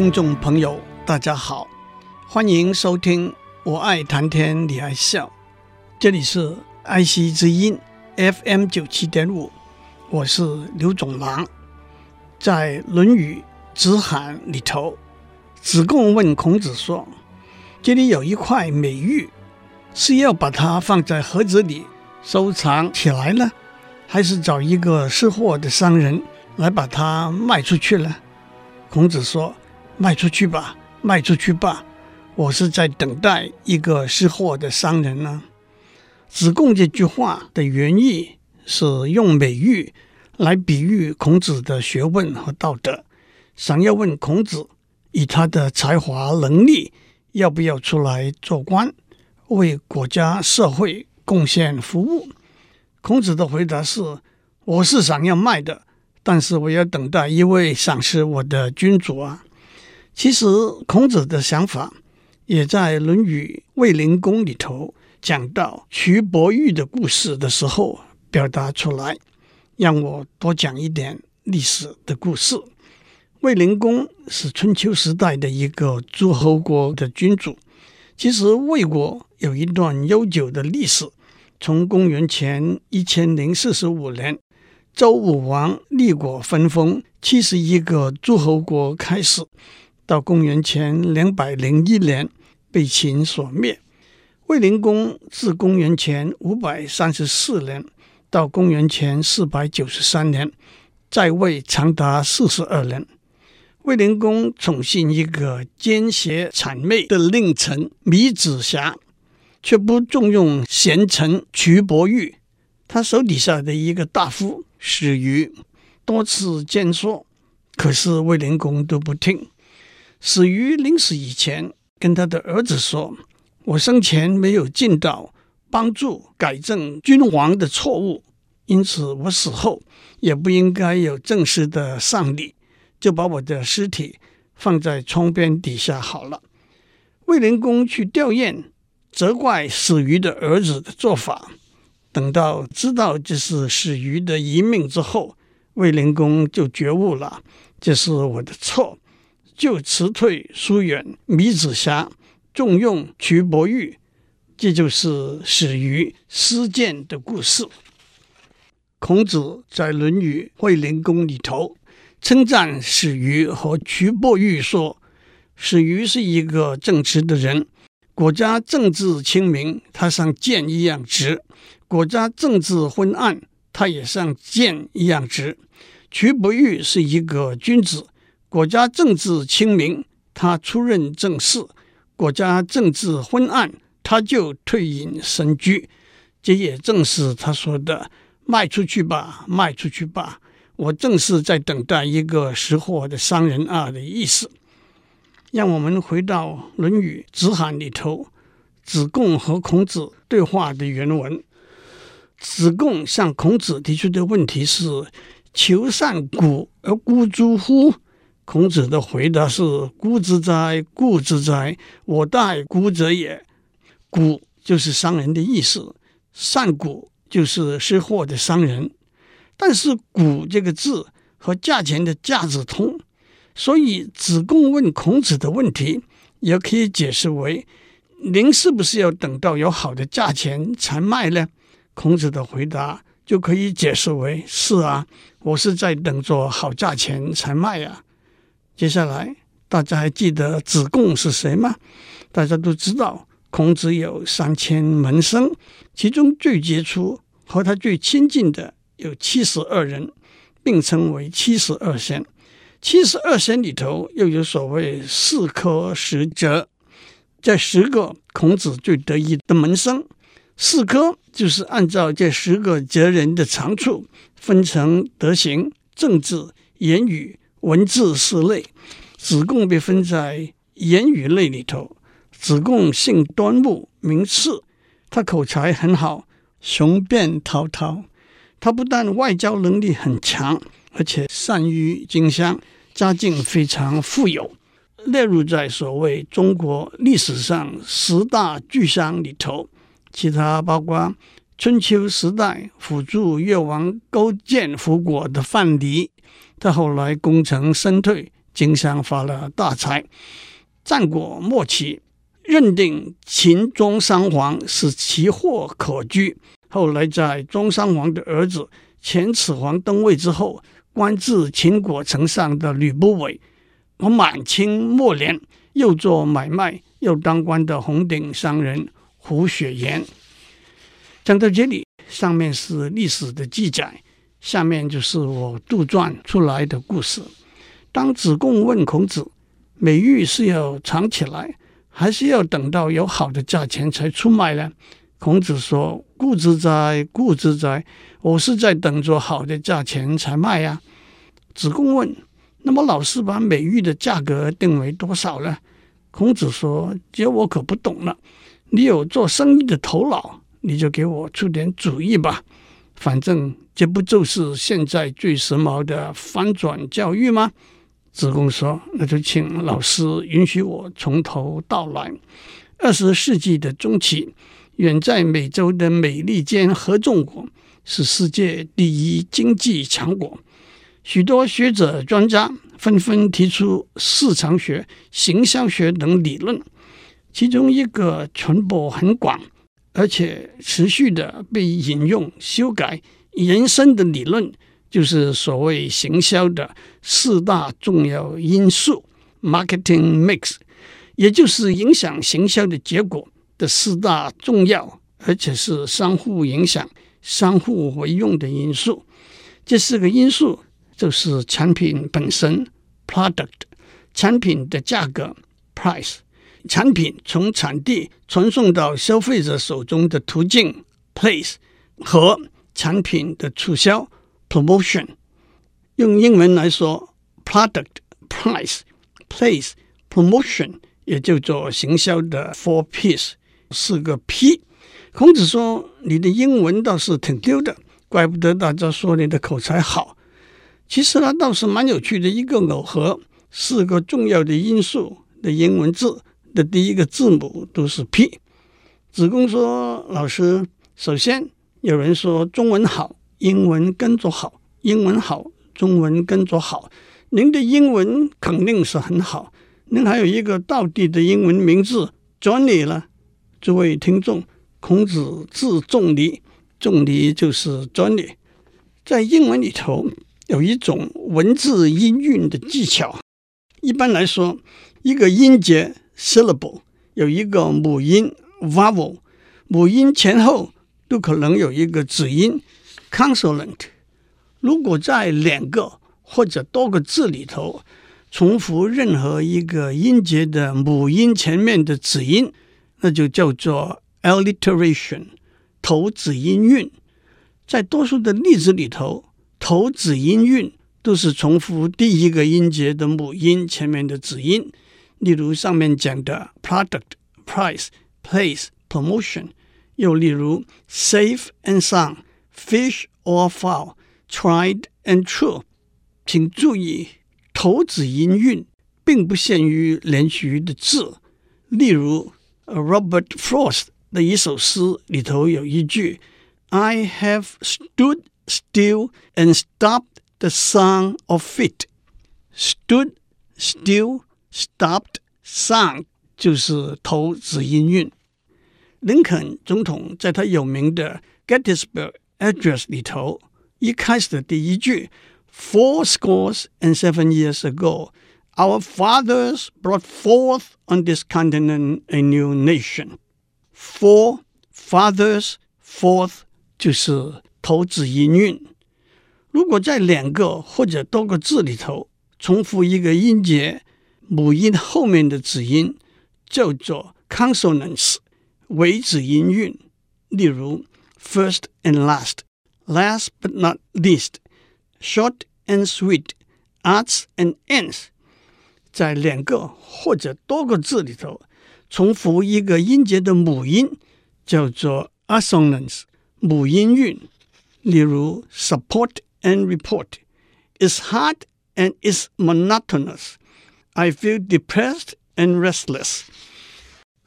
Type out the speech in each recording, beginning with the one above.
听众朋友，大家好，欢迎收听《我爱谈天，你爱笑》，这里是爱惜之音 FM 九七点五，我是刘总郎。在《论语子罕》里头，子贡问孔子说：“这里有一块美玉，是要把它放在盒子里收藏起来呢，还是找一个识货的商人来把它卖出去呢？”孔子说。卖出去吧，卖出去吧！我是在等待一个识货的商人呢。子贡这句话的原意是用美玉来比喻孔子的学问和道德，想要问孔子以他的才华能力，要不要出来做官，为国家社会贡献服务。孔子的回答是：我是想要卖的，但是我要等待一位赏识我的君主啊。其实孔子的想法也在《论语卫灵公》里头讲到蘧伯玉的故事的时候表达出来。让我多讲一点历史的故事。卫灵公是春秋时代的一个诸侯国的君主。其实魏国有一段悠久的历史，从公元前一千零四十五年周武王立国分封七十一个诸侯国开始。到公元前两百零一年被秦所灭。卫灵公自公元前五百三十四年到公元前四百九十三年在位长达四十二年。卫灵公宠信一个奸邪谄媚的佞臣芈子瑕，却不重用贤臣蘧伯玉。他手底下的一个大夫史鱼多次谏说，可是卫灵公都不听。史鱼临死以前，跟他的儿子说：“我生前没有尽到帮助改正君王的错误，因此我死后也不应该有正式的丧礼，就把我的尸体放在窗边底下好了。”卫灵公去吊唁，责怪史鱼的儿子的做法。等到知道这是史鱼的遗命之后，卫灵公就觉悟了：“这是我的错。”就辞退疏远芈子瑕，重用蘧伯玉，这就是史鱼失谏的故事。孔子在《论语卫灵公》里头称赞史鱼和蘧伯玉说：“史鱼是一个正直的人，国家政治清明，他像剑一样直；国家政治昏暗，他也像剑一样直。蘧伯玉是一个君子。”国家政治清明，他出任政事；国家政治昏暗，他就退隐深居。这也正是他说的“卖出去吧，卖出去吧”。我正是在等待一个识货的商人啊的意思。让我们回到《论语子罕》里头，子贡和孔子对话的原文。子贡向孔子提出的问题是：“求善古而孤诸乎？”孔子的回答是：“孤之哉，固之哉！我待孤者也。古就是商人的意思，善古就是识货的商人。但是‘古’这个字和价钱的‘价’字通，所以子贡问孔子的问题，也可以解释为：您是不是要等到有好的价钱才卖呢？孔子的回答就可以解释为：是啊，我是在等着好价钱才卖呀。”接下来，大家还记得子贡是谁吗？大家都知道，孔子有三千门生，其中最杰出和他最亲近的有七十二人，并称为七十二贤。七十二贤里头又有所谓四科十哲，这十个孔子最得意的门生，四科就是按照这十个哲人的长处，分成德行、政治、言语。文字四类，子贡被分在言语类里头。子贡姓端木，名次，他口才很好，雄辩滔滔。他不但外交能力很强，而且善于经商，家境非常富有，列入在所谓中国历史上十大巨商里头。其他包括春秋时代辅助越王勾践复国的范蠡，他后来功成身退，经商发了大财。战国末期。认定秦庄襄王是奇货可居，后来在庄襄王的儿子秦始皇登位之后，官至秦国丞相的吕不韦，和满清末年又做买卖又当官的红顶商人胡雪岩。讲到这里，上面是历史的记载，下面就是我杜撰出来的故事。当子贡问孔子，美玉是要藏起来，还是要等到有好的价钱才出卖呢？孔子说：“故之哉，故之哉！我是在等着好的价钱才卖呀。”子贡问：“那么老师把美玉的价格定为多少呢？”孔子说：“这我可不懂了。你有做生意的头脑，你就给我出点主意吧。反正这不就是现在最时髦的翻转教育吗？”子贡说：“那就请老师允许我从头道来。二十世纪的中期，远在美洲的美利坚合众国是世界第一经济强国。许多学者专家纷纷提出市场学、行销学等理论，其中一个传播很广，而且持续的被引用、修改、延伸的理论。”就是所谓行销的四大重要因素 （marketing mix），也就是影响行销的结果的四大重要，而且是相互影响、相互为用的因素。这四个因素就是产品本身 （product）、产品的价格 （price）、产品从产地传送到消费者手中的途径 （place） 和产品的促销。Promotion，用英文来说，product、price、place、promotion，也叫做行销的 four Ps，四个 P。孔子说：“你的英文倒是挺溜的，怪不得大家说你的口才好。其实呢，倒是蛮有趣的一个耦合，四个重要的因素的英文字的第一个字母都是 P。”子贡说：“老师，首先有人说中文好。”英文跟着好，英文好，中文跟着好。您的英文肯定是很好，您还有一个道地的英文名字 Johnny 了。诸位听众，孔子字仲尼，仲尼就是 Johnny。在英文里头有一种文字音韵的技巧。一般来说，一个音节 syllable 有一个母音 vowel，母音前后都可能有一个子音。Consonant，如果在两个或者多个字里头重复任何一个音节的母音前面的子音，那就叫做 alliteration，头子音韵。在多数的例子里头，头子音韵都是重复第一个音节的母音前面的子音。例如上面讲的 product、price、place、promotion，又例如 safe and sound。Fish or fowl, tried and true。请注意，头子音韵并不限于连续的字。例如，Robert Frost 的一首诗里头有一句：“I have stood still and stopped the sound of feet。” Stood still, stopped sound 就是头子音韵。林肯总统在他有名的 Gettysburg Address 里头一开始的第一句，Four scores and seven years ago, our fathers brought forth on this continent a new nation. Four fathers, fourth 就是头子音韵。如果在两个或者多个字里头重复一个音节， 母音后面的子音叫做 consonants，尾子音韵。例如。First and last, last but not least, short and sweet，arts and ends。在两个或者多个字里头重复一个音节的母音，叫做 assonance 母音韵。例如 support and report is hard and is monotonous. I feel depressed and restless.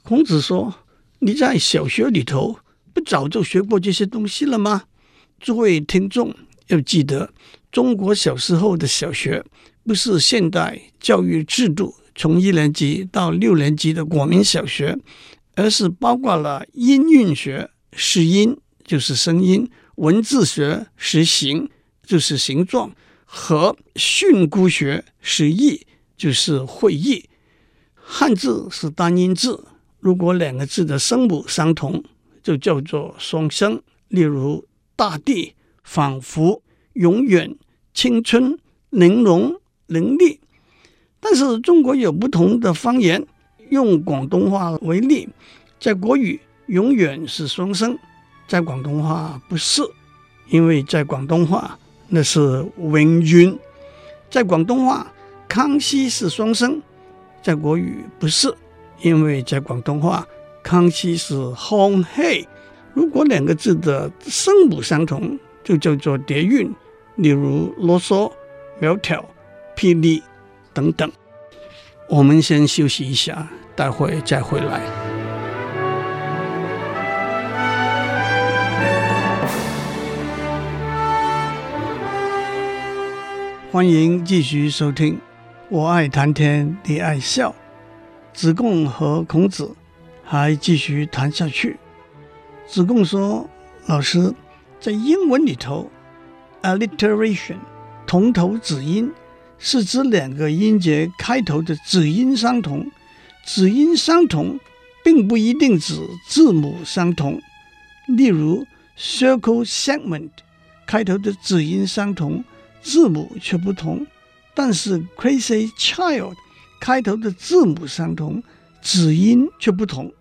孔子说：“你在小学里头不早就学过这些东西了吗？”诸位听众要记得，中国小时候的小学不是现代教育制度从一年级到六年级的国民小学，而是包括了音韵学，识音就是声音。文字学识形，就是形状；和训诂学识义，就是会意。汉字是单音字，如果两个字的声母相同，就叫做双声。例如“大地”“仿佛”“永远”“青春”“玲珑”“伶俐”。但是中国有不同的方言，用广东话为例，在国语“永远”是双声。在广东话不是，因为在广东话那是永远。在广东话，康熙是双声，在国语不是，因为在广东话，康熙是康熙。如果两个字的声母相同，就叫做叠韵，例如啰嗦、苗条、霹雳等等。我们先休息一下，待会再回来。欢迎继续收听，我爱谈天，你爱笑。子贡和孔子还继续谈下去。子贡说：“老师，在英文里头，alliteration 同头子音是指两个音节开头的子音相同。子音相同，并不一定指字母相同。例如，circle segment 开头的子音相同。”字母却不同，但是 crazy child 开头的字母相同，子音却不同。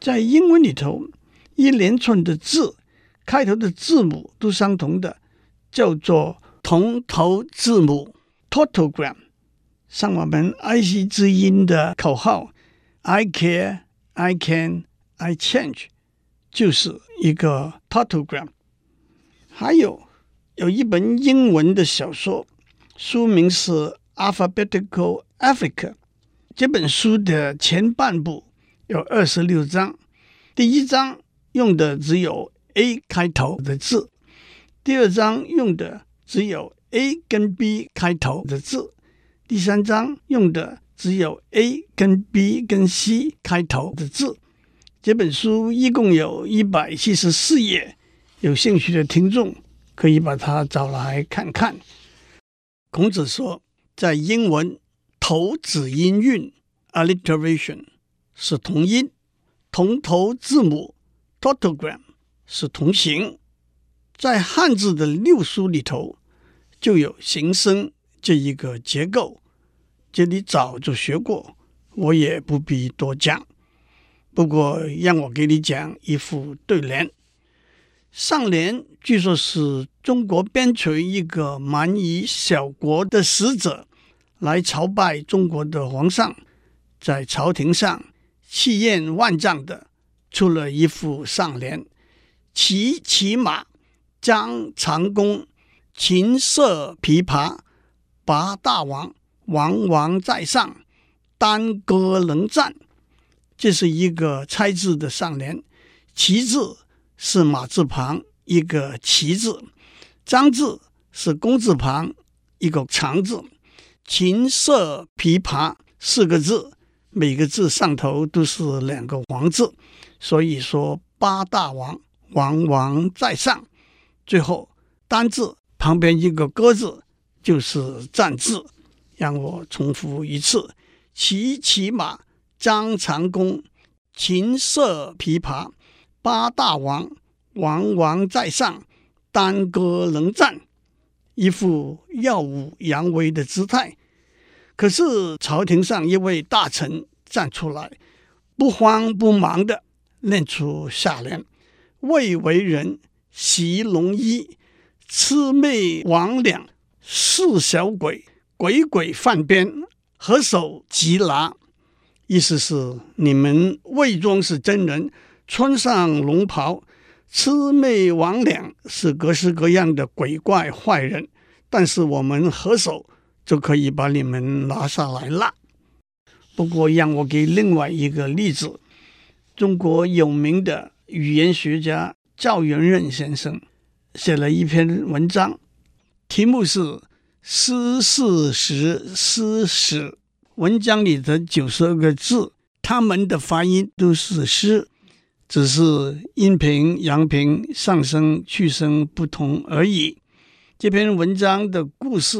在英文里头，一连串的字开头的字母都相同的，叫做同头字母 tautogram。像我们爱惜之音的口号 “I care, I can, I change”，就是一个 tautogram。还有。有一本英文的小说，书名是《Alphabetical Africa》。这本书的前半部有二十六章，第一章用的只有 A 开头的字，第二章用的只有 A 跟 B 开头的字，第三章用的只有 A 跟 B 跟 C 开头的字。这本书一共有一百七十四页，有兴趣的听众。可以把它找来看看。孔子说，在英文头子音韵 alliteration 是同音，同头字母 tautogram 是同形。在汉字的六书里头，就有形声这一个结构。这里早就学过，我也不必多讲。不过，让我给你讲一副对联。上联据说是中国边陲一个蛮夷小国的使者来朝拜中国的皇上，在朝廷上气焰万丈的出了一副上联：骑骑马，将长弓，琴瑟琵琶，八大王，王王在上，单歌能战。这是一个猜字的上联，骑字。是马字旁一个齐字，张字是工字旁一个长字，琴瑟琵琶四个字，每个字上头都是两个王字，所以说八大王，王王在上。最后单字旁边一个歌字就是战字，让我重复一次：骑骑马，张长弓，琴瑟琵琶。八大王，王王在上，单歌能战，一副耀武扬威的姿态。可是朝廷上一位大臣站出来，不慌不忙地念出下联：“未为人，习龙衣，魑魅魍魉，似小鬼，鬼鬼犯边，何手即拿，意思是你们伪装是真人，穿上龙袍，魑魅魍魉，是各式各样的鬼怪坏人，但是我们合手就可以把你们拿下来了。不过，让我给另外一个例子，中国有名的语言学家赵元任先生写了一篇文章，题目是。诗四十诗史，文章里的九十二个字，他们的发音都是诗，只是阴平、阳平、上声、去声不同而已。这篇文章的故事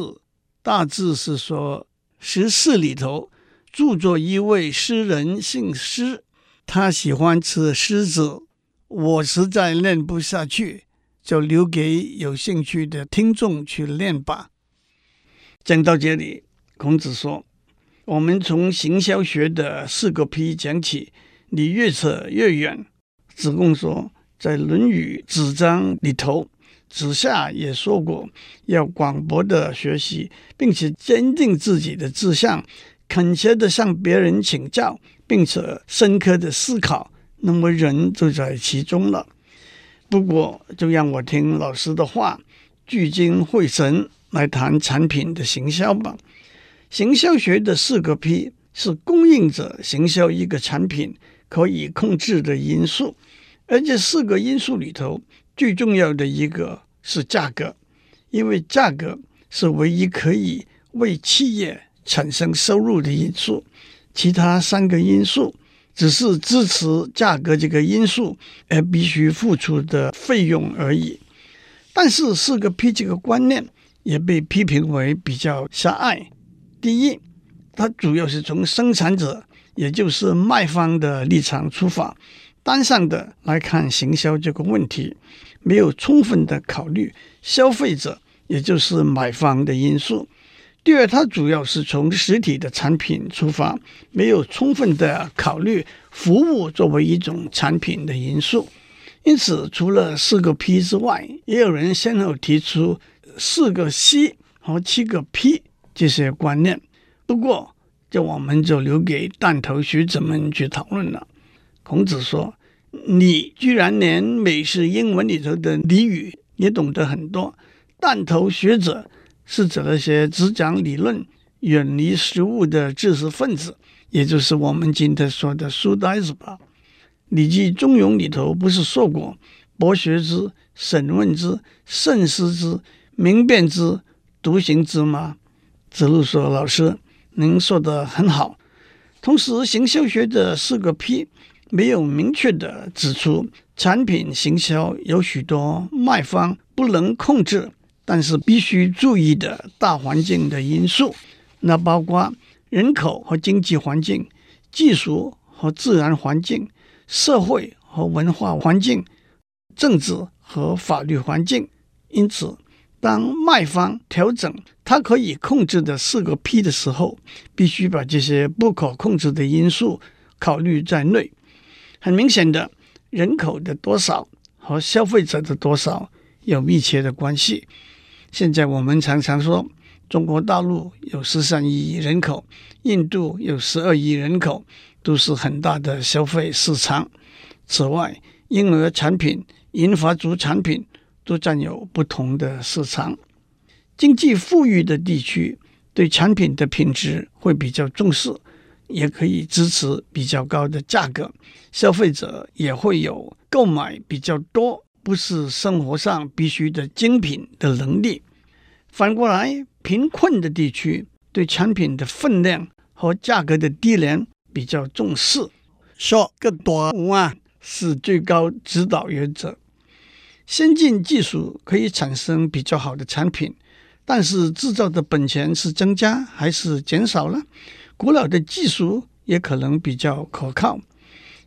大致是说，十四里头住着一位诗人，姓施，他喜欢吃狮子。我实在念不下去，就留给有兴趣的听众去念吧。讲到这里，孔子说：“我们从行销学的四个 P 讲起，你越扯越远。”子贡说：“在《论语·子章》里头，子夏也说过，要广博的学习，并且坚定自己的志向，恳切的向别人请教，并且深刻的思考，那么人就在其中了。不过，就让我听老师的话，聚精会神。”来谈产品的行销吧。行销学的四个 P 是供应者行销一个产品可以控制的因素，而这四个因素里头最重要的一个是价格，因为价格是唯一可以为企业产生收入的因素，其他三个因素只是支持价格这个因素而必须付出的费用而已。但是四个 P 这个观念。也被批评为比较狭隘。第一，它主要是从生产者，也就是卖方的立场出发，单向的来看行销这个问题，没有充分的考虑消费者，也就是买方的因素。第二，它主要是从实体的产品出发，没有充分的考虑服务作为一种产品的因素。因此，除了四个 P 之外，也有人先后提出。四个 C 和七个 P 这些观念，不过这我们就留给弹头学者们去讨论了。孔子说：“你居然连美式英文里头的俚语也懂得很多。”弹头学者是指那些只讲理论、远离实务的知识分子，也就是我们今天说的书呆子吧？《礼记·中庸》里头不是说过：“博学之，审问之，慎思之。”明辨之，独行之吗？子路说：“老师，您说的很好。同时，行销学的四个 P 没有明确地指出，产品行销有许多卖方不能控制，但是必须注意的大环境的因素。那包括人口和经济环境、技术和自然环境、社会和文化环境、政治和法律环境。因此。”当卖方调整它可以控制的四个 P 的时候，必须把这些不可控制的因素考虑在内。很明显的，人口的多少和消费者的多少有密切的关系。现在我们常常说，中国大陆有十三亿人口，印度有十二亿人口，都是很大的消费市场。此外，婴儿产品、银发族产品。都占有不同的市场。经济富裕的地区对产品的品质会比较重视，也可以支持比较高的价格，消费者也会有购买比较多，不是生活上必须的精品的能力。反过来，贫困的地区对产品的分量和价格的低廉比较重视，说更多啊是最高指导原则。先进技术可以产生比较好的产品，但是制造的本钱是增加还是减少了？古老的技术也可能比较可靠。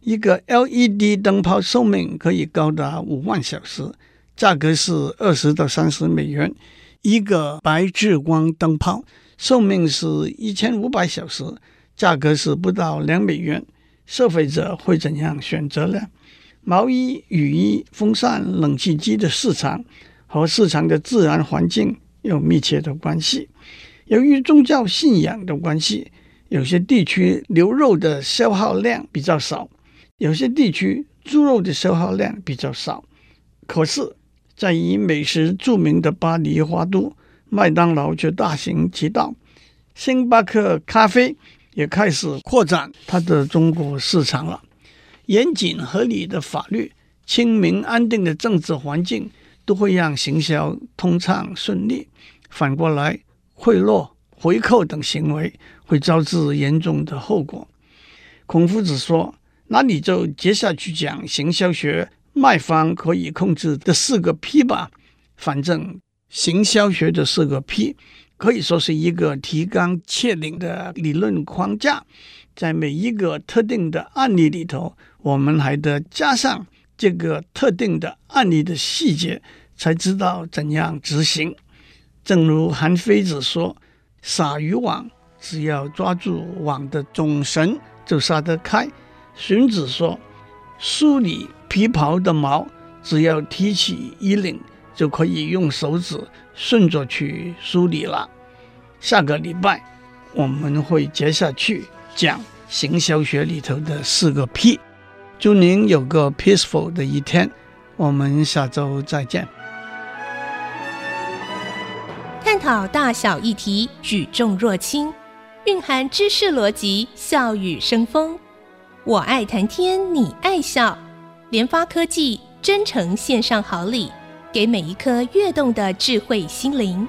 一个 LED 灯泡寿命可以高达五万小时，价格是二十到三十美元；一个白炽光灯泡寿命是一千五百小时，价格是不到两美元。消费者会怎样选择呢？毛衣、雨衣、风扇、冷气机的市场和市场的自然环境有密切的关系。由于宗教信仰的关系，有些地区牛肉的消耗量比较少，有些地区猪肉的消耗量比较少。可是，在以美食著名的巴黎花都，麦当劳却大行其道，星巴克咖啡也开始扩展它的中国市场了。严谨合理的法律、清明安定的政治环境，都会让行销通畅顺利。反过来，贿赂、回扣等行为会招致严重的后果。孔夫子说：“那你就接下去讲行销学卖方可以控制的四个 P 吧。反正行销学的四个 P 可以说是一个提纲挈领的理论框架，在每一个特定的案例里头，我们还得加上这个特定的案例的细节，才知道怎样执行。正如韩非子说：“撒渔网，只要抓住网的总绳，就撒得开。”荀子说：“梳理皮袍的毛，只要提起衣领，就可以用手指顺着去梳理了。”下个礼拜我们会接下去讲行销学里头的四个 P。祝您有个 peaceful 的一天，我们下周再见。探讨大小议题，举重若轻，蕴含知识逻辑，笑语生风。我爱谈天，你爱笑。联发科技真诚献上好礼，给每一颗跃动的智慧心灵。